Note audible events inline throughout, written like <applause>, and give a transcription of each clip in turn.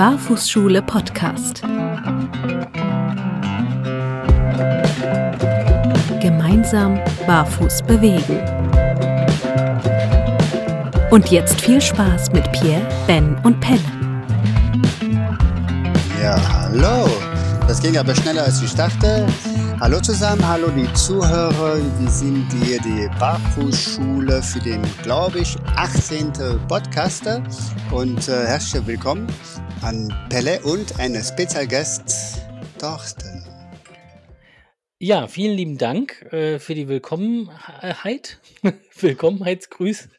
Barfußschule Podcast. Gemeinsam barfuß bewegen. Und jetzt viel Spaß mit Pierre, Ben und Pelle. Ja, hallo. Das ging aber schneller als ich dachte. Hallo zusammen, hallo die Zuhörer. Wir sind hier die Barfußschule für den, glaube ich, 18. Podcaster. Und äh, herzlich willkommen an Pelle und einen Spezialgast, Thorsten. Ja, vielen lieben Dank äh, für die Willkommenheit. <laughs> Willkommenheitsgrüß.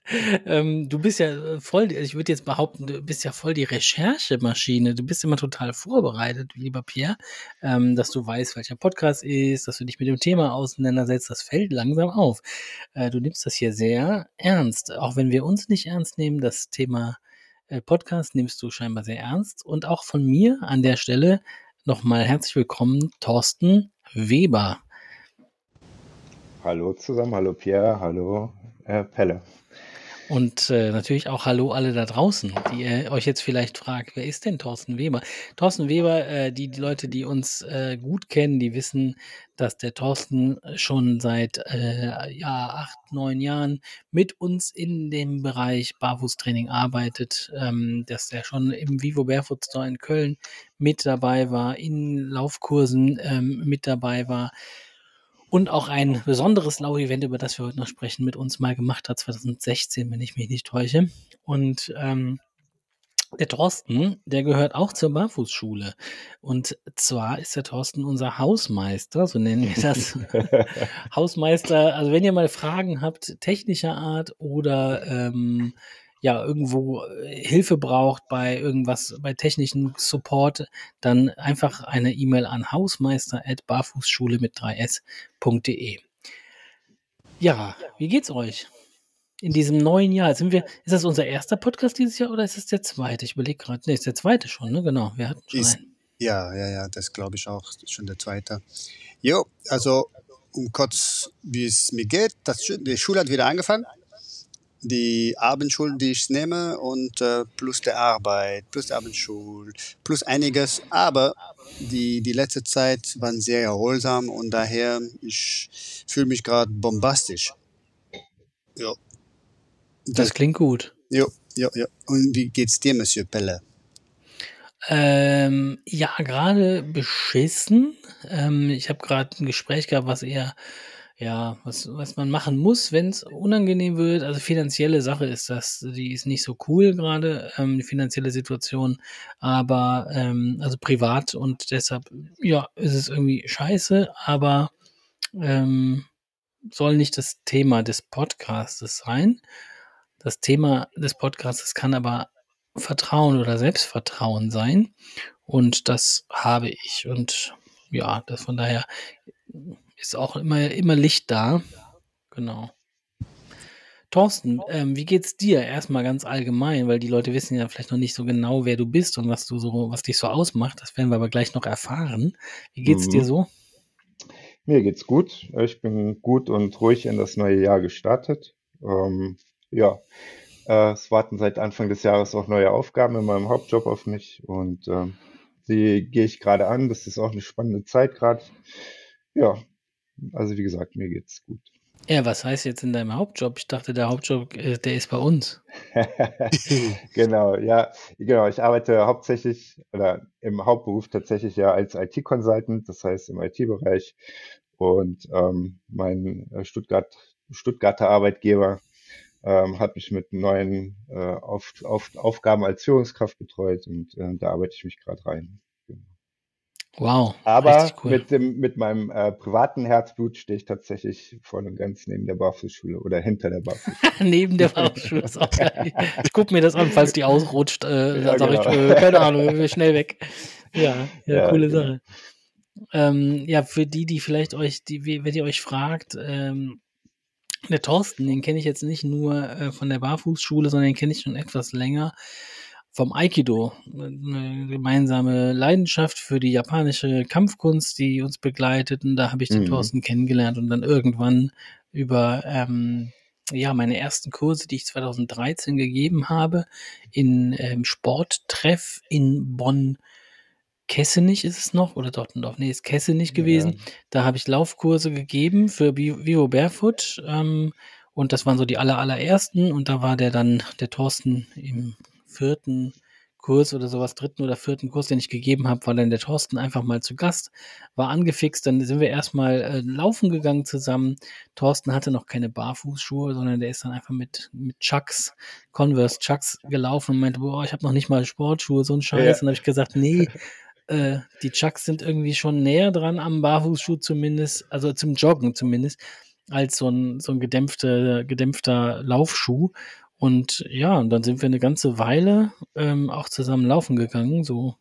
Ähm, du bist ja äh, voll, ich würde jetzt behaupten, du bist ja voll die Recherchemaschine. Du bist immer total vorbereitet, lieber Pierre, ähm, dass du weißt, welcher Podcast ist, dass du dich mit dem Thema auseinandersetzt. Das fällt langsam auf. Äh, du nimmst das hier sehr ernst. Auch wenn wir uns nicht ernst nehmen, das Thema Podcast nimmst du scheinbar sehr ernst. Und auch von mir an der Stelle nochmal herzlich willkommen, Thorsten Weber. Hallo zusammen, hallo Pierre, hallo äh, Pelle. Und äh, natürlich auch Hallo alle da draußen, die ihr euch jetzt vielleicht fragt, wer ist denn Thorsten Weber? Thorsten Weber, äh, die, die Leute, die uns äh, gut kennen, die wissen, dass der Thorsten schon seit äh, ja, acht, neun Jahren mit uns in dem Bereich Barfußtraining arbeitet, ähm, dass er schon im Vivo Barefoot Store in Köln mit dabei war, in Laufkursen ähm, mit dabei war und auch ein besonderes Lau-Event, über das wir heute noch sprechen, mit uns mal gemacht hat, 2016, wenn ich mich nicht täusche. Und ähm, der Thorsten, der gehört auch zur Barfußschule. Und zwar ist der Thorsten unser Hausmeister, so nennen wir das. <laughs> Hausmeister, also wenn ihr mal Fragen habt, technischer Art oder ähm, ja irgendwo äh, Hilfe braucht bei irgendwas, bei technischen Support, dann einfach eine E-Mail an hausmeister.barfußschule mit 3s.de. Ja, wie geht's euch? In diesem neuen Jahr. sind wir, ist das unser erster Podcast dieses Jahr oder ist es der zweite? Ich überlege gerade. Ne, ist der zweite schon, ne? Genau. Wir hatten schon Ist, einen. ja, ja, ja, das glaube ich auch. Das ist schon der zweite. Jo, also um kurz, wie es mir geht. Das, die Schule hat wieder angefangen. Die Abendschulen, die ich nehme und äh, plus der Arbeit, plus der Abendschule, plus einiges. Aber die, die letzte Zeit waren sehr erholsam und daher, ich fühle mich gerade bombastisch. Jo, Das das, klingt gut. jo, jo, jo. Und wie geht's dir, Monsieur Pelle? Ähm, ja, gerade beschissen. Ähm, ich habe gerade ein Gespräch gehabt, was eher, ja, was, was man machen muss, wenn es unangenehm wird. Also finanzielle Sache ist das, die ist nicht so cool gerade, ähm, die finanzielle Situation, aber ähm, also privat und deshalb, ja, ist es irgendwie scheiße, aber ähm, soll nicht das Thema des Podcastes sein. Das Thema des Podcastes kann aber Vertrauen oder Selbstvertrauen sein. Und das habe ich. Und ja, das von daher ist auch immer, immer Licht da. Genau. Thorsten, ähm, wie geht's dir? Erstmal ganz allgemein, weil die Leute wissen ja vielleicht noch nicht so genau, wer du bist und was du so, was dich so ausmacht. Das werden wir aber gleich noch erfahren. Wie geht's dir Mhm. so? Mir geht's gut. Ich bin gut und ruhig in das neue Jahr gestartet. Ähm, ja, äh, es warten seit Anfang des Jahres auch neue Aufgaben in meinem Hauptjob auf mich und ähm, die gehe ich gerade an. Das ist auch eine spannende Zeit gerade. Ja, also wie gesagt, mir geht's gut. Ja, was heißt jetzt in deinem Hauptjob? Ich dachte, der Hauptjob, äh, der ist bei uns. <laughs> Genau, ja, genau. Ich arbeite hauptsächlich oder im Hauptberuf tatsächlich ja als IT-Consultant, das heißt im IT-Bereich. Und ähm, mein äh, Stuttgart, Stuttgarter Arbeitgeber ähm, hat mich mit neuen äh, auf, auf, Aufgaben als Führungskraft betreut und äh, da arbeite ich mich gerade rein. Genau. Wow, Aber cool. mit dem, mit meinem äh, privaten Herzblut stehe ich tatsächlich voll und ganz neben der Barfußschule oder hinter der Barfußschule. <laughs> Neben der Fahrschule ist auch. <laughs> Ich gucke mir das an, falls die ausrutscht. Äh, Ja, sage ich, genau. äh, keine Ahnung, wir schnell weg. Ja, ja, Ja, coole genau. Sache. Ähm, ja, für die, die vielleicht euch, die, wenn ihr euch fragt, ähm, der Thorsten, den kenne ich jetzt nicht nur äh, von der Barfußschule, sondern den kenne ich schon etwas länger vom Aikido. Eine gemeinsame Leidenschaft für die japanische Kampfkunst, die uns begleitet. Und da habe ich den Mhm. Thorsten kennengelernt und dann irgendwann über ähm, ja, meine ersten Kurse, die ich 2013 gegeben habe, in ähm, Sporttreff in Bonn. Kessenich ist es noch, oder Dottendorf, nee, ist Kessenich gewesen. Ja. Da habe ich Laufkurse gegeben für Vivo Barefoot. Ähm, und das waren so die aller, allerersten. Und da war der dann, der Thorsten, im vierten Kurs oder sowas, dritten oder vierten Kurs, den ich gegeben habe, war dann der Thorsten einfach mal zu Gast, war angefixt, dann sind wir erstmal äh, laufen gegangen zusammen. Thorsten hatte noch keine Barfußschuhe, sondern der ist dann einfach mit, mit Chucks, Converse Chucks gelaufen und meinte, boah, ich habe noch nicht mal Sportschuhe, so ein Scheiß. Ja. Und habe ich gesagt, nee, äh, die Chucks sind irgendwie schon näher dran am Barfußschuh zumindest, also zum Joggen zumindest, als so ein, so ein gedämpfter, gedämpfter Laufschuh. Und ja, und dann sind wir eine ganze Weile ähm, auch zusammen laufen gegangen, so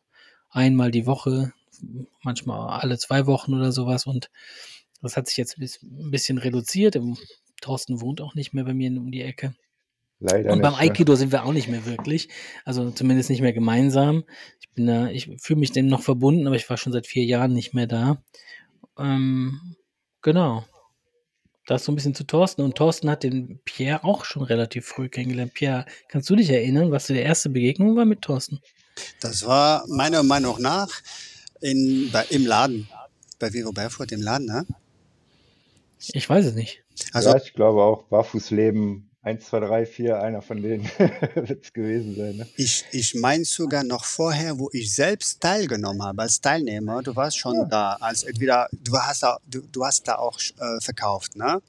einmal die Woche, manchmal alle zwei Wochen oder sowas. Und das hat sich jetzt ein bisschen reduziert. Thorsten wohnt auch nicht mehr bei mir um die Ecke. Leider und beim nicht, Aikido ja. sind wir auch nicht mehr wirklich. Also zumindest nicht mehr gemeinsam. Ich bin da, ich fühle mich dem noch verbunden, aber ich war schon seit vier Jahren nicht mehr da. Ähm, genau. Das so ein bisschen zu Thorsten. Und Thorsten hat den Pierre auch schon relativ früh kennengelernt. Pierre, kannst du dich erinnern, was die erste Begegnung war mit Thorsten? Das war meiner Meinung nach in, bei, im Laden. Bei Vivo Barefoot im Laden, ne? Ich weiß es nicht. Also, ja, ich glaube auch Barfußleben 1, 2, 3, 4, einer von denen <laughs> wird es gewesen sein. Ne? Ich, ich meine sogar noch vorher, wo ich selbst teilgenommen habe als Teilnehmer. Du warst schon ja. da, als entweder du hast da, du, du hast da auch äh, verkauft, ne?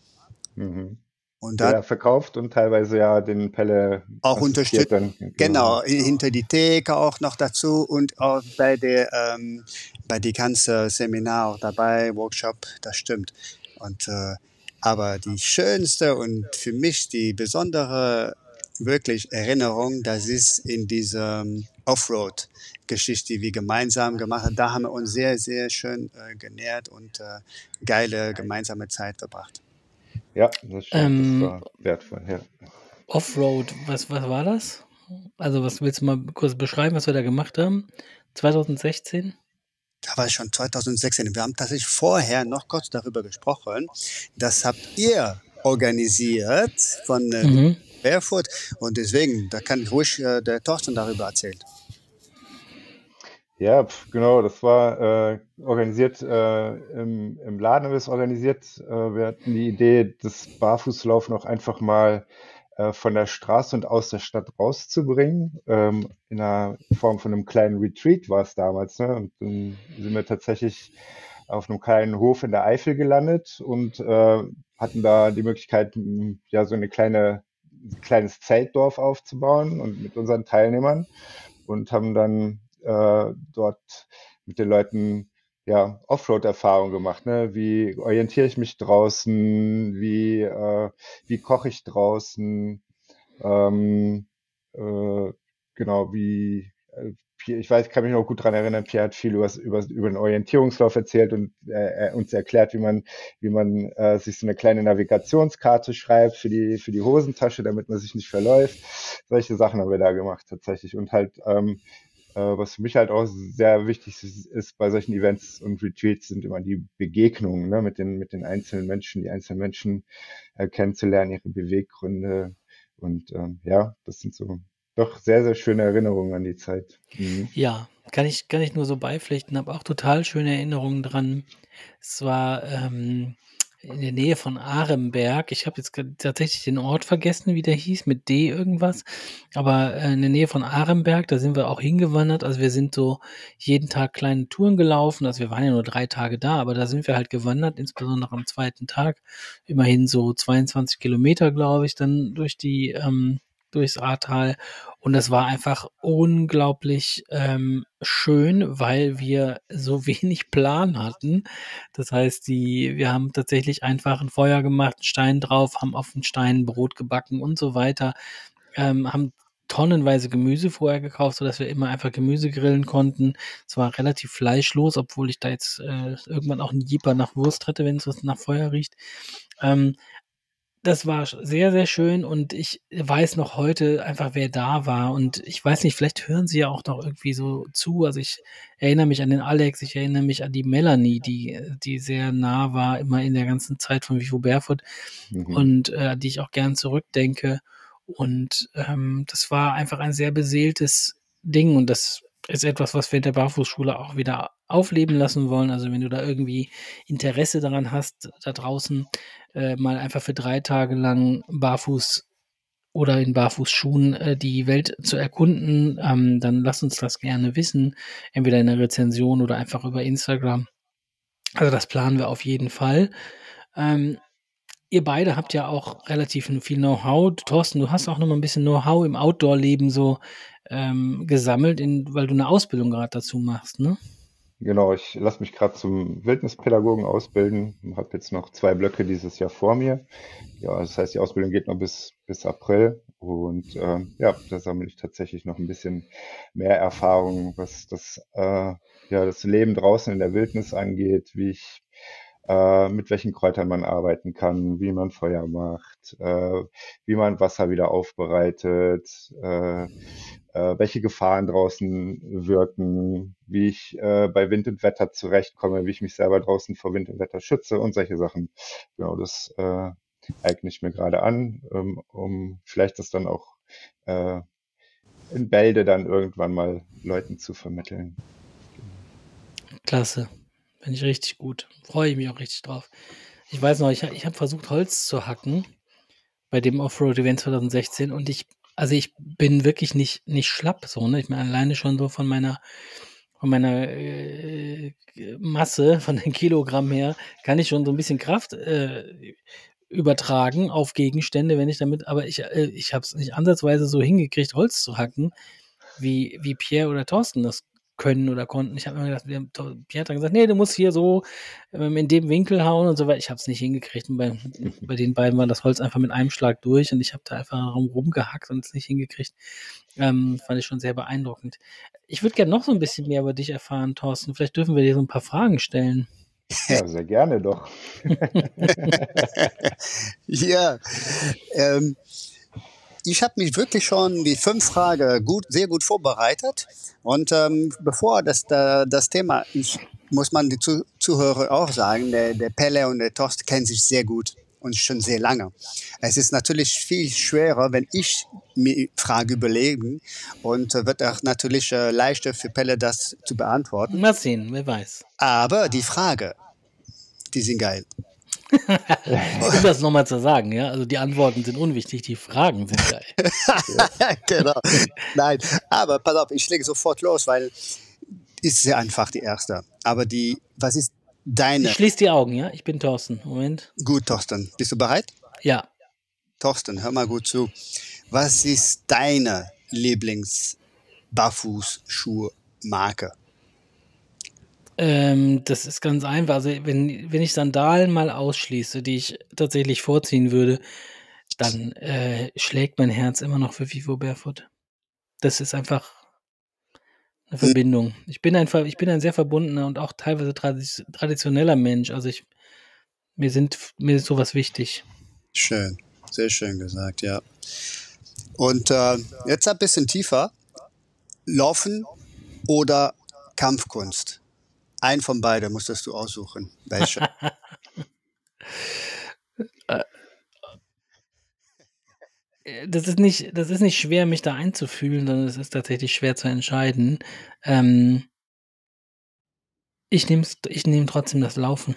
Mhm. Und dann, ja, verkauft und teilweise ja den Pelle auch unterstützt. Genau, genau, hinter die Theke auch noch dazu und auch bei der ähm, bei die ganze Seminar auch dabei, Workshop, das stimmt. Und äh, aber die schönste und für mich die besondere wirklich Erinnerung, das ist in dieser ähm, Offroad-Geschichte, die wir gemeinsam gemacht haben. Da haben wir uns sehr, sehr schön äh, genährt und äh, geile gemeinsame Zeit verbracht. Ja, das, stimmt, ähm, das war wertvoll. Ja. Offroad, was, was war das? Also, was willst du mal kurz beschreiben, was wir da gemacht haben? 2016? Da war es schon 2016. Wir haben tatsächlich vorher noch kurz darüber gesprochen. Das habt ihr organisiert von äh, mhm. Barefoot und deswegen, da kann ruhig äh, der Thorsten darüber erzählen. Ja, genau, das war äh, organisiert äh, im, im Laden, haben wir es organisiert. Äh, wir hatten die Idee, das Barfußlaufen auch einfach mal äh, von der Straße und aus der Stadt rauszubringen. Ähm, in einer Form von einem kleinen Retreat war es damals. Ne? Und dann sind wir tatsächlich auf einem kleinen Hof in der Eifel gelandet und äh, hatten da die Möglichkeit, ja, so eine kleine, ein kleines Zeltdorf aufzubauen und mit unseren Teilnehmern und haben dann äh, dort mit den Leuten ja, Offroad-Erfahrung gemacht. Ne? Wie orientiere ich mich draußen? Wie, äh, wie koche ich draußen? Ähm, äh, genau, wie, äh, ich weiß, ich kann mich noch gut daran erinnern, Pierre hat viel über, über, über den Orientierungslauf erzählt und äh, uns erklärt, wie man, wie man äh, sich so eine kleine Navigationskarte schreibt für die, für die Hosentasche, damit man sich nicht verläuft. Solche Sachen haben wir da gemacht tatsächlich. Und halt ähm, äh, was für mich halt auch sehr wichtig ist, ist, bei solchen Events und Retreats sind immer die Begegnungen ne, mit, den, mit den einzelnen Menschen, die einzelnen Menschen äh, kennenzulernen, ihre Beweggründe. Und ähm, ja, das sind so doch sehr, sehr schöne Erinnerungen an die Zeit. Mhm. Ja, kann ich, kann ich nur so beipflichten, habe auch total schöne Erinnerungen dran. Es war ähm, in der Nähe von Aremberg. Ich habe jetzt tatsächlich den Ort vergessen, wie der hieß, mit D irgendwas. Aber äh, in der Nähe von Aremberg, da sind wir auch hingewandert. Also wir sind so jeden Tag kleine Touren gelaufen. Also wir waren ja nur drei Tage da, aber da sind wir halt gewandert, insbesondere am zweiten Tag. Immerhin so 22 Kilometer, glaube ich, dann durch die ähm, durchs Ahrtal und das war einfach unglaublich ähm, schön, weil wir so <laughs> wenig Plan hatten. Das heißt, die, wir haben tatsächlich einfach ein Feuer gemacht, einen Stein drauf, haben auf den Stein Brot gebacken und so weiter, ähm, haben tonnenweise Gemüse vorher gekauft, sodass wir immer einfach Gemüse grillen konnten. Es war relativ fleischlos, obwohl ich da jetzt äh, irgendwann auch einen Jeeper nach Wurst hatte, wenn es nach Feuer riecht. Ähm, das war sehr, sehr schön und ich weiß noch heute einfach, wer da war. Und ich weiß nicht, vielleicht hören sie ja auch noch irgendwie so zu. Also ich erinnere mich an den Alex, ich erinnere mich an die Melanie, die, die sehr nah war, immer in der ganzen Zeit von Vivo Barefoot mhm. und äh, die ich auch gern zurückdenke. Und ähm, das war einfach ein sehr beseeltes Ding und das ist etwas, was wir in der Barfußschule auch wieder aufleben lassen wollen. Also wenn du da irgendwie Interesse daran hast, da draußen äh, mal einfach für drei Tage lang barfuß oder in Barfußschuhen äh, die Welt zu erkunden, ähm, dann lass uns das gerne wissen. Entweder in der Rezension oder einfach über Instagram. Also das planen wir auf jeden Fall. Ähm, ihr beide habt ja auch relativ viel Know-how. Thorsten, du hast auch noch mal ein bisschen Know-how im Outdoor-Leben so ähm, gesammelt, in, weil du eine Ausbildung gerade dazu machst, ne? Genau, ich lasse mich gerade zum Wildnispädagogen ausbilden und habe jetzt noch zwei Blöcke dieses Jahr vor mir. Ja, das heißt, die Ausbildung geht noch bis, bis April und äh, ja, da sammle ich tatsächlich noch ein bisschen mehr Erfahrung, was das, äh, ja, das Leben draußen in der Wildnis angeht, wie ich äh, mit welchen Kräutern man arbeiten kann, wie man Feuer macht, äh, wie man Wasser wieder aufbereitet, äh, äh, welche Gefahren draußen wirken, wie ich äh, bei Wind und Wetter zurechtkomme, wie ich mich selber draußen vor Wind und Wetter schütze und solche Sachen. Genau, das äh, eigne ich mir gerade an, ähm, um vielleicht das dann auch in Bälde dann irgendwann mal Leuten zu vermitteln. Klasse. Finde ich richtig gut. Freue ich mich auch richtig drauf. Ich weiß noch, ich, ich habe versucht, Holz zu hacken bei dem Offroad-Event 2016 und ich also ich bin wirklich nicht, nicht schlapp so, ne? Ich meine, alleine schon so von meiner, von meiner äh, Masse, von den Kilogramm her, kann ich schon so ein bisschen Kraft äh, übertragen auf Gegenstände, wenn ich damit, aber ich, äh, ich habe es nicht ansatzweise so hingekriegt, Holz zu hacken, wie, wie Pierre oder Thorsten das können oder konnten. Ich habe immer gedacht, Pierre hat dann gesagt, nee, du musst hier so ähm, in dem Winkel hauen und so weiter. Ich habe es nicht hingekriegt. Und bei, <laughs> bei den beiden war das Holz einfach mit einem Schlag durch und ich habe da einfach rumgehackt und es nicht hingekriegt. Ähm, fand ich schon sehr beeindruckend. Ich würde gerne noch so ein bisschen mehr über dich erfahren, Thorsten. Vielleicht dürfen wir dir so ein paar Fragen stellen. Ja, sehr gerne doch. <laughs> <laughs> ja, ähm, ich habe mich wirklich schon die fünf Fragen gut, sehr gut vorbereitet. Und ähm, bevor das, da, das Thema ist, muss man die Zuhörer auch sagen, der, der Pelle und der Torst kennen sich sehr gut und schon sehr lange. Es ist natürlich viel schwerer, wenn ich mir Frage überlegen und wird auch natürlich äh, leichter für Pelle das zu beantworten. Mal sehen, wer weiß. Aber die Frage, die sind geil um das nochmal zu sagen, ja. Also die Antworten sind unwichtig, die Fragen sind geil. <laughs> genau. Nein, aber pass auf, ich lege sofort los, weil ist sehr einfach die erste. Aber die, was ist deine? Ich schließe die Augen, ja. Ich bin Thorsten. Moment. Gut, Thorsten. Bist du bereit? Ja. Thorsten, hör mal gut zu. Was ist deine Lieblings-Barfußschuhmarke? Ähm, das ist ganz einfach. Also, wenn, wenn ich Sandalen mal ausschließe, die ich tatsächlich vorziehen würde, dann äh, schlägt mein Herz immer noch für Vivo Barefoot. Das ist einfach eine hm. Verbindung. Ich bin einfach, ich bin ein sehr verbundener und auch teilweise traditioneller Mensch. Also ich, mir sind, mir ist sowas wichtig. Schön, sehr schön gesagt, ja. Und äh, jetzt ein bisschen tiefer. Laufen oder Kampfkunst? Ein von beiden musstest du aussuchen. Welche? <laughs> <laughs> Äh, das ist nicht, das ist nicht schwer, mich da einzufühlen, sondern es ist tatsächlich schwer zu entscheiden. Ähm, ich nehme ich nehm trotzdem das Laufen.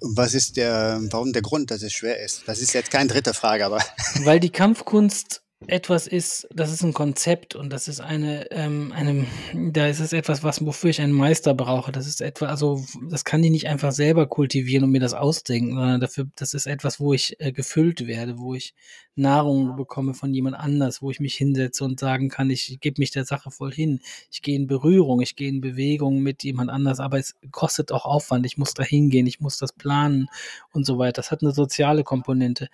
Was ist der, warum der Grund, dass es schwer ist? Das ist jetzt keine dritte Frage, aber. Weil die <laughs> Kampfkunst etwas ist, das ist ein Konzept und das ist eine, ähm, eine, da ist es etwas, was, wofür ich einen Meister brauche. Das ist etwas, also das kann ich nicht einfach selber kultivieren und mir das ausdenken, sondern dafür, das ist etwas, wo ich äh, gefüllt werde, wo ich Nahrung bekomme von jemand anders, wo ich mich hinsetze und sagen kann, ich gebe mich der Sache voll hin. Ich gehe in Berührung, ich gehe in Bewegung mit jemand anders, aber es kostet auch Aufwand. Ich muss da hingehen, ich muss das planen und so weiter. Das hat eine soziale Komponente.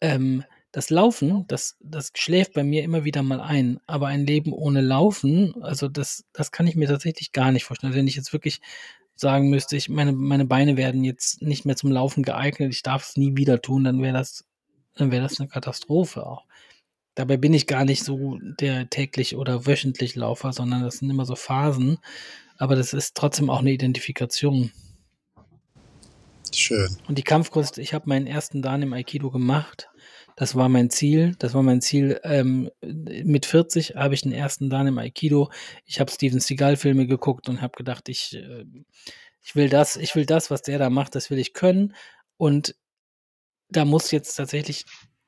Ähm, das Laufen, das, das schläft bei mir immer wieder mal ein. Aber ein Leben ohne Laufen, also das, das kann ich mir tatsächlich gar nicht vorstellen. Also wenn ich jetzt wirklich sagen müsste, ich meine, meine Beine werden jetzt nicht mehr zum Laufen geeignet, ich darf es nie wieder tun, dann wäre das, dann wäre das eine Katastrophe auch. Dabei bin ich gar nicht so der täglich oder wöchentlich Laufer, sondern das sind immer so Phasen. Aber das ist trotzdem auch eine Identifikation. Schön. Und die Kampfkunst, ich habe meinen ersten Dan im Aikido gemacht. Das war mein Ziel. Das war mein Ziel. Ähm, mit 40 habe ich den ersten Dan im Aikido. Ich habe Steven Seagal-Filme geguckt und habe gedacht, ich, äh, ich will das, ich will das, was der da macht, das will ich können. Und da muss jetzt tatsächlich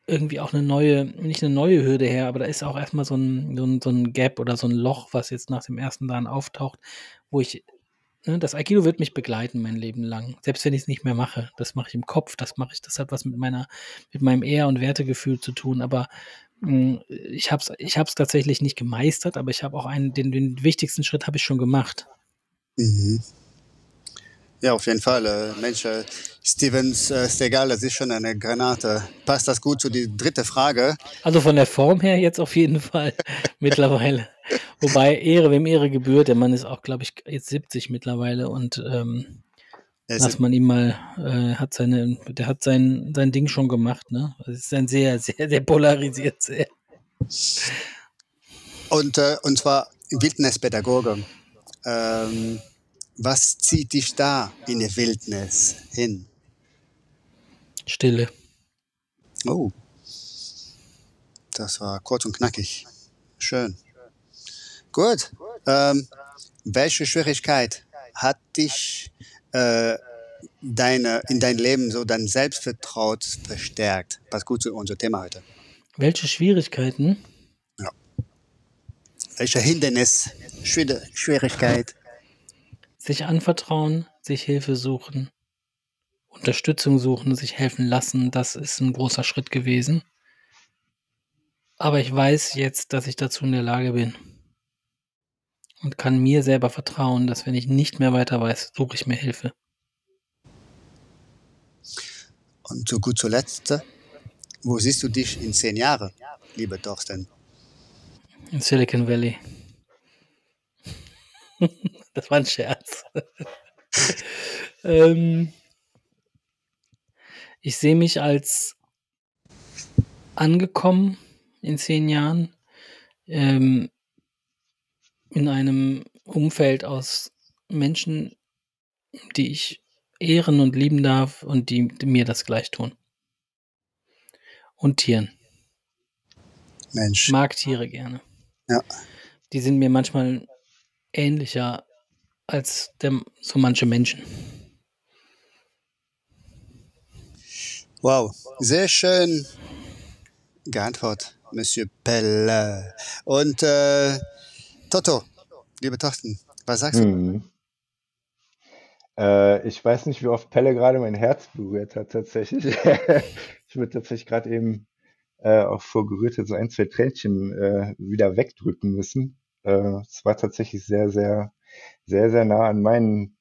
irgendwie auch eine neue, nicht eine neue Hürde her, aber da ist auch erstmal so ein, so ein, so ein Gap oder so ein Loch, was jetzt nach dem ersten Dan auftaucht, wo ich das Aikido wird mich begleiten mein Leben lang. Selbst wenn ich es nicht mehr mache. Das mache ich im Kopf, das mache ich, das hat was mit meiner, mit meinem Ehr- und Wertegefühl zu tun. Aber mh, hm, ich habe es ich hab's tatsächlich nicht gemeistert, aber ich habe auch einen, den, den wichtigsten Schritt habe ich schon gemacht. Mhm. Ja, auf jeden Fall. Äh, Mensch, äh, Stevens äh, Segal, das ist schon eine Granate. Passt das gut zu die dritte Frage? Also von der Form her jetzt auf jeden Fall <laughs> mittlerweile. Wobei Ehre, wem Ehre gebührt, der Mann ist auch, glaube ich, jetzt 70 mittlerweile und ähm, lass man ihm mal, äh, hat seine, der hat sein, sein Ding schon gemacht, ne? Das ist ein sehr, sehr, sehr polarisiert sehr. Und, äh, und zwar Wildnispädagoge. Ähm, was zieht dich da in die Wildnis hin? Stille. Oh. Das war kurz und knackig. Schön. Gut. Ähm, welche Schwierigkeit hat dich äh, deine, in dein Leben so dein Selbstvertrauen verstärkt? Passt gut zu unser Thema heute. Welche Schwierigkeiten? Ja. Welche Hindernis, Schwierigkeit? Sich anvertrauen, sich Hilfe suchen, Unterstützung suchen, sich helfen lassen, das ist ein großer Schritt gewesen. Aber ich weiß jetzt, dass ich dazu in der Lage bin und kann mir selber vertrauen, dass wenn ich nicht mehr weiter weiß, suche ich mir Hilfe. Und zu gut zuletzt, wo siehst du dich in zehn Jahren, lieber Thorsten? In Silicon Valley. <laughs> das war ein Scherz. <laughs> ähm, ich sehe mich als angekommen in zehn Jahren. Ähm, in einem Umfeld aus Menschen, die ich ehren und lieben darf und die, mir das gleich tun. Und Tieren. Mensch. Ich mag Tiere gerne. Ja. Die sind mir manchmal ähnlicher als der, so manche Menschen. Wow, sehr schön geantwortet, Monsieur Pelle. Und äh, Toto, lieber Thorsten, was sagst du? Mhm. Äh, ich weiß nicht, wie oft Pelle gerade mein Herz berührt hat, tatsächlich. <laughs> ich würde tatsächlich gerade eben äh, auch vor Gerührtheit so ein, zwei Tränchen äh, wieder wegdrücken müssen. Äh, es war tatsächlich sehr, sehr, sehr, sehr nah an meinen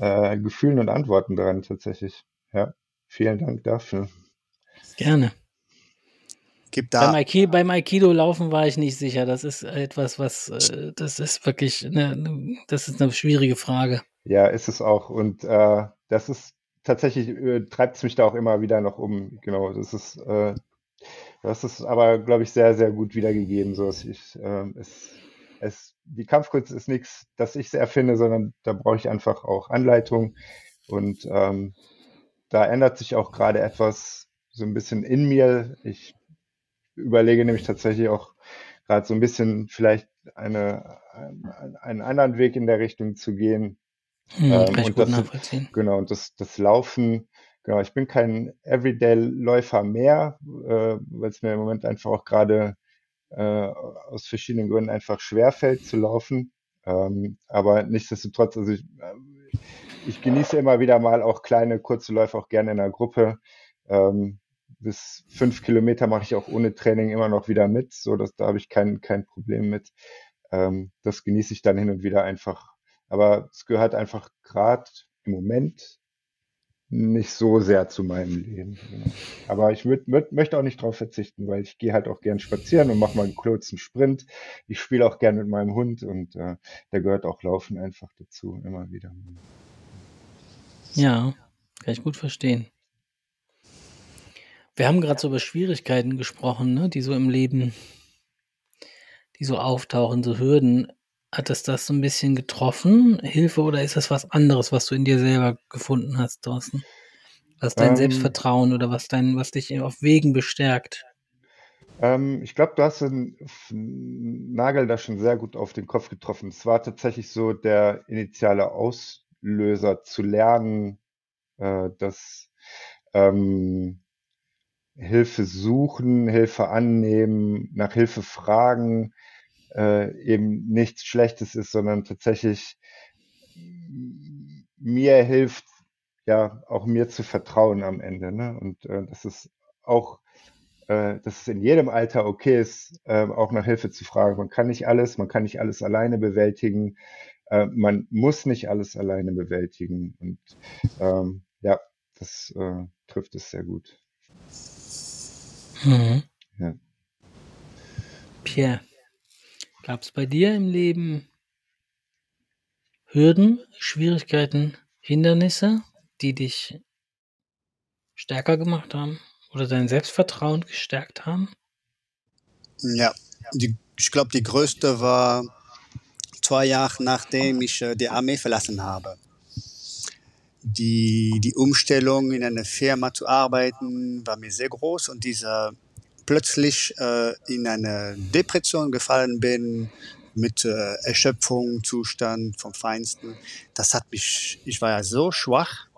äh, Gefühlen und Antworten dran, tatsächlich. Ja, vielen Dank dafür. Gerne. Gibt da Beim, Aikido, beim Aikido laufen war ich nicht sicher. Das ist etwas, was, äh, das ist wirklich, eine, das ist eine schwierige Frage. Ja, ist es auch. Und äh, das ist tatsächlich, äh, treibt es mich da auch immer wieder noch um. Genau, das ist, äh, das ist aber, glaube ich, sehr, sehr gut wiedergegeben. So, dass ich, äh, es, es, die Kampfkunst ist nichts, das ich erfinde, sondern da brauche ich einfach auch Anleitung. Und ähm, da ändert sich auch gerade etwas so ein bisschen in mir. Ich überlege nämlich tatsächlich auch gerade so ein bisschen vielleicht eine, einen, anderen Weg in der Richtung zu gehen. Hm, Ähm, und das, genau, und das, das Laufen, genau, ich bin kein Everyday-Läufer mehr, äh, weil es mir im Moment einfach auch gerade äh, aus verschiedenen Gründen einfach schwerfällt zu laufen. Ähm, aber nichtsdestotrotz, also ich, äh, ich genieße immer wieder mal auch kleine, kurze Läufe, auch gerne in einer Gruppe. Ähm, bis fünf Kilometer mache ich auch ohne Training immer noch wieder mit, so dass da habe ich kein, kein Problem mit. Ähm, das genieße ich dann hin und wieder einfach. Aber es gehört einfach gerade im Moment nicht so sehr zu meinem Leben. Aber ich würd, würd, möchte auch nicht darauf verzichten, weil ich gehe halt auch gern spazieren und mache mal einen kurzen Sprint. Ich spiele auch gern mit meinem Hund und äh, da gehört auch Laufen einfach dazu, immer wieder. Ja, kann ich gut verstehen. Wir haben gerade so über Schwierigkeiten gesprochen, ne, die so im Leben, die so auftauchen, so Hürden. Hat es das so ein bisschen getroffen, Hilfe, oder ist das was anderes, was du in dir selber gefunden hast, Thorsten? Was dein Ähm, Selbstvertrauen oder was dein, was dich auf Wegen bestärkt? Ähm, ich glaube, du hast den Nagel da schon sehr gut auf den Kopf getroffen. Es war tatsächlich so der initiale Auslöser zu lernen, äh, dass ähm, Hilfe suchen, Hilfe annehmen, nach Hilfe fragen äh, eben nichts Schlechtes ist, sondern tatsächlich mir hilft, ja, auch mir zu vertrauen am Ende. Ne? Und äh, das ist auch äh, dass es in jedem Alter okay ist, äh, auch nach Hilfe zu fragen. Man kann nicht alles, man kann nicht alles alleine bewältigen. Äh, man muss nicht alles alleine bewältigen. Und ähm, ja, das äh, trifft es sehr gut. Mhm. Ja. Pierre, gab es bei dir im Leben Hürden, Schwierigkeiten, Hindernisse, die dich stärker gemacht haben oder dein Selbstvertrauen gestärkt haben? Ja, die, ich glaube, die größte war zwei Jahre nachdem ich äh, die Armee verlassen habe. Die, die Umstellung in einer Firma zu arbeiten war mir sehr groß und dieser plötzlich äh, in eine Depression gefallen bin mit äh, Erschöpfung, Zustand vom Feinsten. Das hat mich, ich war ja so schwach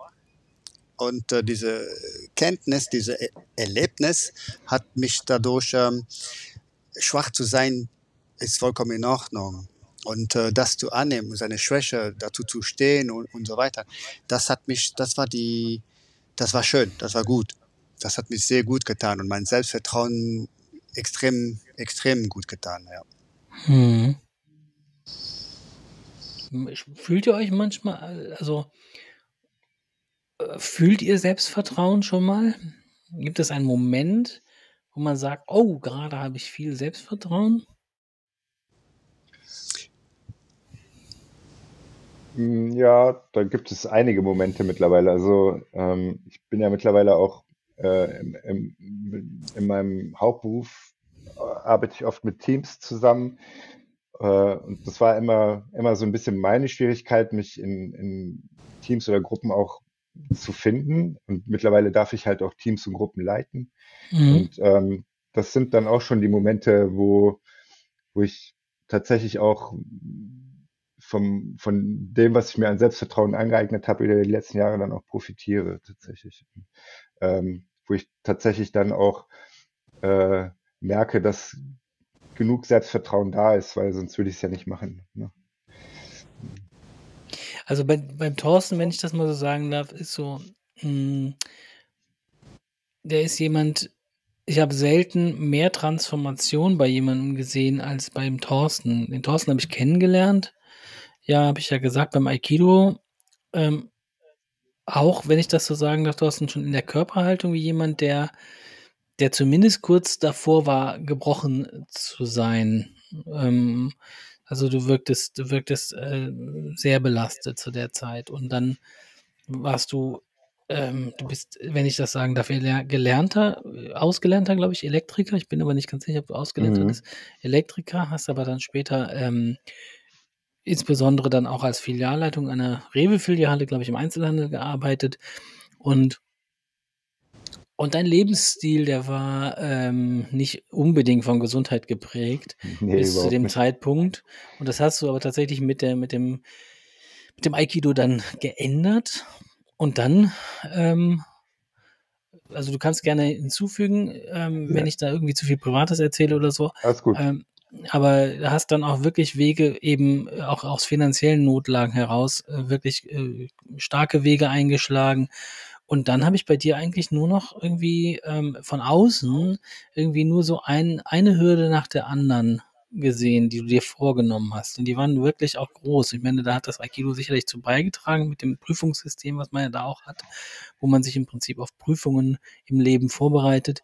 und äh, diese Kenntnis, diese e Erlebnis hat mich dadurch ähm, schwach zu sein, ist vollkommen in Ordnung. Und äh, das zu annehmen, seine Schwäche dazu zu stehen und, und so weiter, das hat mich, das war die, das war schön, das war gut. Das hat mich sehr gut getan und mein Selbstvertrauen extrem, extrem gut getan, ja. Hm. Fühlt ihr euch manchmal, also äh, fühlt ihr Selbstvertrauen schon mal? Gibt es einen Moment, wo man sagt, oh, gerade habe ich viel Selbstvertrauen? Hm, Ja, da gibt es einige Momente mittlerweile. Also ähm, ich bin ja mittlerweile auch äh, im, im, in meinem Hauptberuf äh, arbeite ich oft mit Teams zusammen. Äh, und das war immer, immer so ein bisschen meine Schwierigkeit, mich in, in Teams oder Gruppen auch zu finden. Und mittlerweile darf ich halt auch Teams und Gruppen leiten. Mhm. Und ähm, das sind dann auch schon die Momente, wo, wo ich tatsächlich auch vom, von dem, was ich mir an Selbstvertrauen angeeignet habe über die letzten Jahre, dann auch profitiere tatsächlich. Ähm, wo ich tatsächlich dann auch äh, merke, dass genug Selbstvertrauen da ist, weil sonst würde ich es ja nicht machen. Ne? Also bei, beim Thorsten, wenn ich das mal so sagen darf, ist so, mh, der ist jemand, ich habe selten mehr Transformation bei jemandem gesehen als beim Thorsten. Den Thorsten habe ich kennengelernt. Ja, habe ich ja gesagt, beim Aikido. Ähm, auch, wenn ich das so sagen darf, Thorsten, schon in der Körperhaltung wie jemand, der, der zumindest kurz davor war, gebrochen zu sein. Ähm, also du wirktest, du wirktest äh, sehr belastet zu der Zeit. Und dann warst du, ähm, du bist, wenn ich das sagen darf, gelernter, ausgelernter, glaube ich, Elektriker. Ich bin aber nicht ganz sicher, ob du ausgelernter Mhm. bist. Elektriker, hast aber dann später ähm, insbesondere dann auch als Filialleitung einer Rewe-Filiale, glaube ich, im Einzelhandel gearbeitet. Und und dein Lebensstil, der war ähm, nicht unbedingt von Gesundheit geprägt <laughs> Nee, bis zu dem nicht. Zeitpunkt. Und das hast du aber tatsächlich mit, der, mit, dem, mit dem Aikido dann geändert. Und dann, ähm, also du kannst gerne hinzufügen, ähm, wenn Ja. ich da irgendwie zu viel Privates erzähle oder so. Alles gut. Ähm, aber hast dann auch wirklich Wege, eben äh, auch aus finanziellen Notlagen heraus, äh, wirklich äh, starke Wege eingeschlagen. Und dann habe ich bei dir eigentlich nur noch irgendwie ähm, von außen irgendwie nur so ein, eine Hürde nach der anderen gesehen, die du dir vorgenommen hast. Und die waren wirklich auch groß. Ich meine, da hat das Aikido sicherlich zu beigetragen mit dem Prüfungssystem, was man ja da auch hat, wo man sich im Prinzip auf Prüfungen im Leben vorbereitet.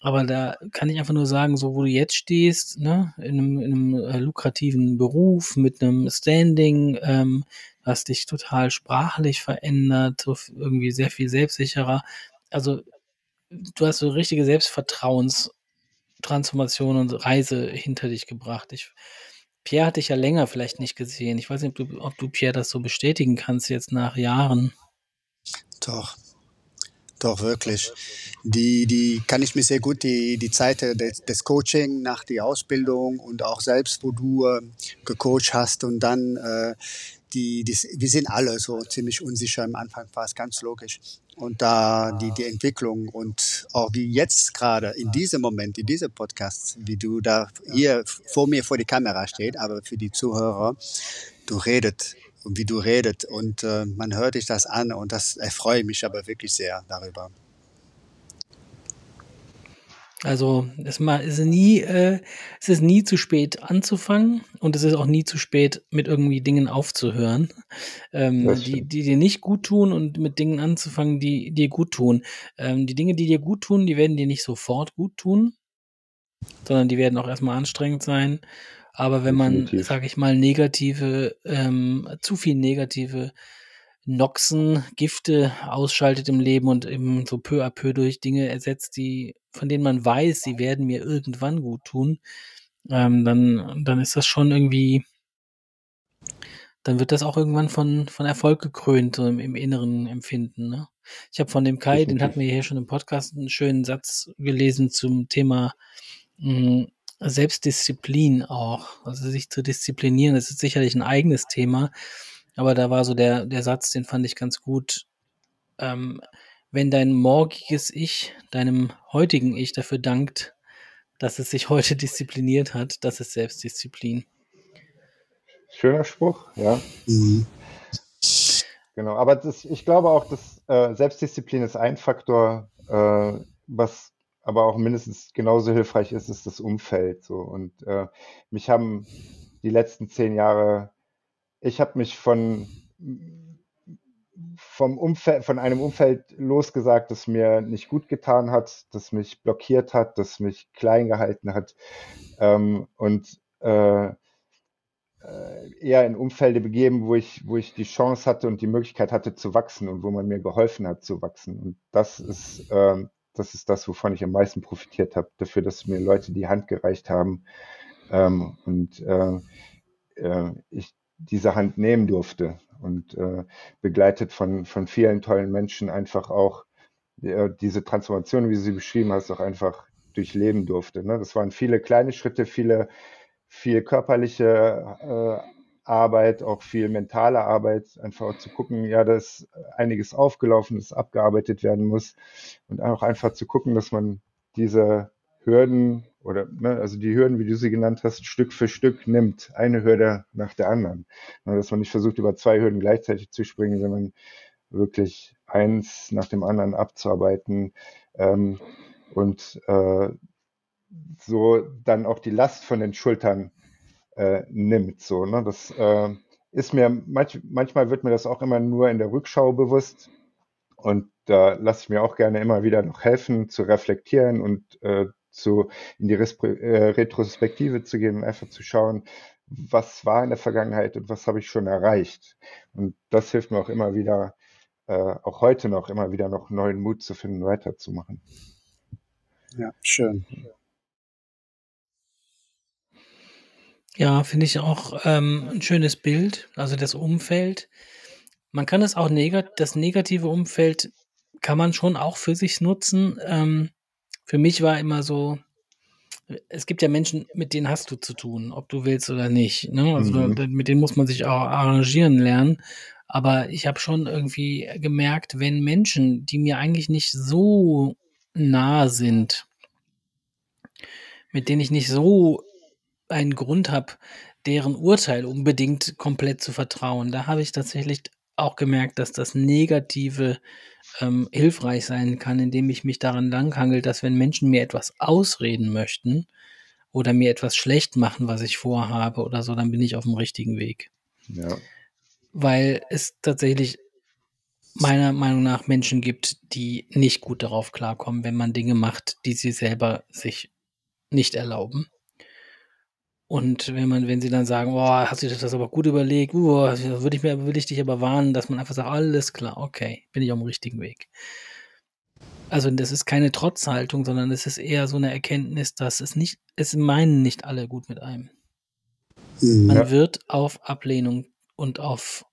Aber da kann ich einfach nur sagen, so wo du jetzt stehst, ne, in einem, in einem äh, lukrativen Beruf, mit einem Standing, ähm, hast dich total sprachlich verändert, so irgendwie sehr viel selbstsicherer. Also du hast so richtige Selbstvertrauenstransformation und Reise hinter dich gebracht. Ich, Pierre hatte ich ja länger vielleicht nicht gesehen. Ich weiß nicht, ob du, ob du Pierre das so bestätigen kannst jetzt nach Jahren. Doch, doch, wirklich. Die, die kann ich mir sehr gut, die, die Zeit des, des Coaching nach der Ausbildung und auch selbst, wo du äh, gecoacht hast und dann äh, die, die, wir sind alle so ziemlich unsicher am Anfang, war es ganz logisch. Und da die, die Entwicklung und auch wie jetzt gerade in diesem Moment, in diesem Podcast, wie du da hier vor mir vor die Kamera steht, aber für die Zuhörer, du redet und wie du redet und äh, man hört dich das an und das erfreut mich aber wirklich sehr darüber. Also es ist nie, äh, es ist nie zu spät anzufangen und es ist auch nie zu spät, mit irgendwie Dingen aufzuhören, ähm, die, die dir nicht gut tun und mit Dingen anzufangen, die dir gut tun. Ähm, die Dinge, die dir gut tun, die werden dir nicht sofort gut tun, sondern die werden auch erstmal anstrengend sein. Aber wenn man, Definitiv. sag ich mal, negative, ähm, zu viel negative Noxen, Gifte ausschaltet im Leben und eben so peu à peu durch Dinge ersetzt, die, von denen man weiß, sie werden mir irgendwann gut tun, ähm, dann, dann ist das schon irgendwie, dann wird das auch irgendwann von, von Erfolg gekrönt, so im, im inneren Empfinden. Ne? Ich habe von dem Kai, den hatten wir hier schon im Podcast, einen schönen Satz gelesen zum Thema mh, hm, Selbstdisziplin auch. Also sich zu disziplinieren, das ist sicherlich ein eigenes Thema. Aber da war so der, der Satz, den fand ich ganz gut. Ähm, wenn dein morgiges Ich deinem heutigen Ich dafür dankt, dass es sich heute <laughs> diszipliniert hat, das ist Selbstdisziplin. Schöner Spruch, ja. Mhm. Genau, aber das, ich glaube auch, dass äh, Selbstdisziplin ist ein Faktor, äh, was aber auch mindestens genauso hilfreich ist, ist das Umfeld. So. Und äh, mich haben die letzten zehn Jahre ich habe mich von vom Umfeld, von einem Umfeld losgesagt, das mir nicht gut getan hat, das mich blockiert hat, das mich klein gehalten hat ähm, und äh, äh, eher in Umfelde begeben, wo ich, wo ich die Chance hatte und die Möglichkeit hatte zu wachsen und wo man mir geholfen hat zu wachsen. Und das ist, äh, das ist das, wovon ich am meisten profitiert habe, dafür, dass mir Leute die Hand gereicht haben ähm, und äh, äh ich diese Hand nehmen durfte und äh, begleitet von, von vielen tollen Menschen einfach auch äh, diese Transformation, wie du sie beschrieben hast, auch einfach durchleben durfte. Ne? Das waren viele kleine Schritte, viele, viel körperliche äh, Arbeit, auch viel mentale Arbeit, einfach zu gucken, ja, dass einiges aufgelaufen ist, abgearbeitet werden muss. Und auch einfach zu gucken, dass man diese Hürden oder ne, also die Hürden, wie du sie genannt hast, Stück für Stück nimmt, eine Hürde nach der anderen. Ne, dass man nicht versucht, über zwei Hürden gleichzeitig zu springen, sondern wirklich eins nach dem anderen abzuarbeiten. Ähm, und äh, so dann auch die Last von den Schultern äh, nimmt. So, ne? Das äh, ist mir manch, manchmal wird mir das auch immer nur in der Rückschau bewusst. Und da lasse ich mir auch gerne immer wieder noch helfen, zu reflektieren und äh, zu, in die äh, Retrospektive zu gehen und einfach zu schauen, was war in der Vergangenheit und was habe ich schon erreicht. Und das hilft mir auch immer wieder, äh, auch heute noch, immer wieder noch neuen Mut zu finden, weiterzumachen. Ja, schön. Ja, finde ich auch ähm, ein schönes Bild, also das Umfeld. Man kann es auch negat das negative Umfeld kann man schon auch für sich nutzen. Ähm, für mich war immer so, es gibt ja Menschen, mit denen hast du zu tun, ob du willst oder nicht. Ne? Also mhm. mit denen muss man sich auch arrangieren lernen. Aber ich habe schon irgendwie gemerkt, wenn Menschen, die mir eigentlich nicht so nah sind, mit denen ich nicht so einen Grund habe, deren Urteil unbedingt komplett zu vertrauen, da habe ich tatsächlich auch gemerkt, dass das negative ähm, hilfreich sein kann, indem ich mich daran langhangel, dass wenn Menschen mir etwas ausreden möchten, oder mir etwas schlecht machen, was ich vorhabe oder so, dann bin ich auf dem richtigen Weg. Ja. Weil es tatsächlich meiner Meinung nach Menschen gibt, die nicht gut darauf klarkommen, wenn man Dinge macht, die sie selber sich nicht erlauben. Und wenn man, wenn sie dann sagen, boah, hast du dir das aber gut überlegt, uh, würde ich mir, würde ich dich aber warnen, dass man einfach sagt, alles klar, okay, bin ich auf dem richtigen Weg. Also das ist keine Trotzhaltung, sondern es ist eher so eine Erkenntnis, dass es nicht, es meinen nicht alle gut mit einem. Man Ja. wird auf Ablehnung und auf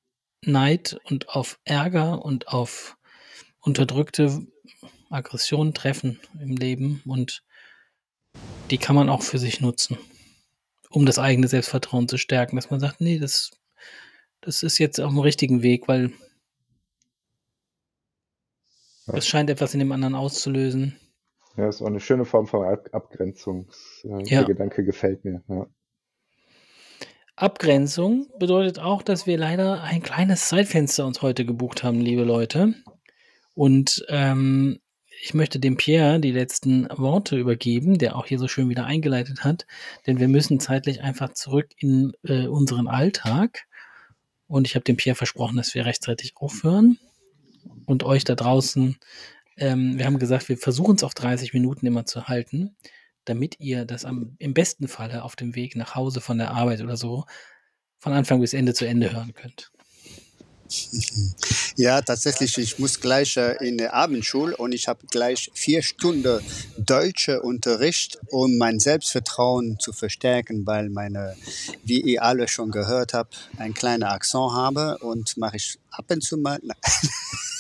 Neid und auf Ärger und auf unterdrückte Aggression treffen im Leben und die kann man auch für sich nutzen, um das eigene Selbstvertrauen zu stärken, dass man sagt, nee, das, das ist jetzt auf dem richtigen Weg, weil Ja. es scheint etwas in dem anderen auszulösen. Ja, ist auch eine schöne Form von Ab Abgrenzung. Ja. Der Gedanke gefällt mir. Ja. Abgrenzung bedeutet auch, dass wir leider ein kleines Zeitfenster uns heute gebucht haben, liebe Leute. Und ähm, ich möchte dem Pierre die letzten Worte übergeben, der auch hier so schön wieder eingeleitet hat, denn wir müssen zeitlich einfach zurück in äh, unseren Alltag. Und ich habe dem Pierre versprochen, dass wir rechtzeitig aufhören. Und euch da draußen, ähm, wir haben gesagt, wir versuchen es auf 30 Minuten immer zu halten, damit ihr das am, im besten Falle auf dem Weg nach Hause von der Arbeit oder so von Anfang bis Ende zu Ende hören könnt. <laughs> Ja, tatsächlich, ich muss gleich äh, in der Abendschule und ich habe gleich vier Stunden deutsche Unterricht, um mein Selbstvertrauen zu verstärken, weil meine, wie ihr alle schon gehört habt, ein kleiner Akzent habe und mache ich ab und zu mal. <laughs>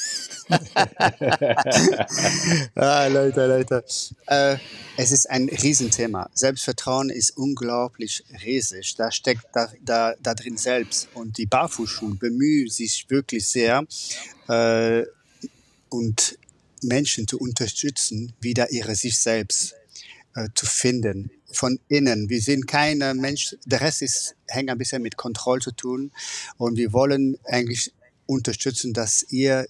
<laughs> ah, Leute, Leute. Äh, es ist ein Riesenthema. Selbstvertrauen ist unglaublich riesig. Da steckt da, da, da drin selbst. Und die Barfußschulen bemühen sich wirklich sehr, äh, und Menschen zu unterstützen, wieder ihre sich selbst äh, zu finden. Von innen. Wir sind keine Mensch, der Rest ist, hängt ein bisschen mit Kontrolle zu tun. Und wir wollen eigentlich unterstützen, dass ihr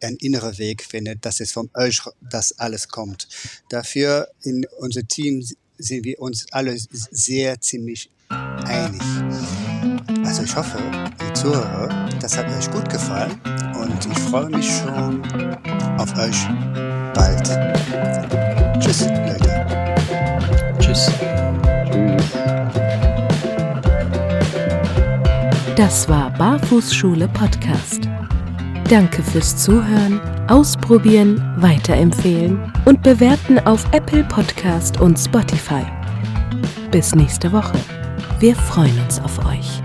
einen inneren Weg findet, dass es von euch das alles kommt. Dafür in unser Team sind wir uns alle sehr ziemlich einig. Also ich hoffe, ihr Zuhörer, das hat euch gut gefallen und ich freue mich schon auf euch bald. Tschüss, Leute. Tschüss. Tschüss. Das war Barfußschule Podcast. Danke fürs Zuhören, Ausprobieren, Weiterempfehlen und Bewerten auf Apple Podcast und Spotify. Bis nächste Woche. Wir freuen uns auf euch.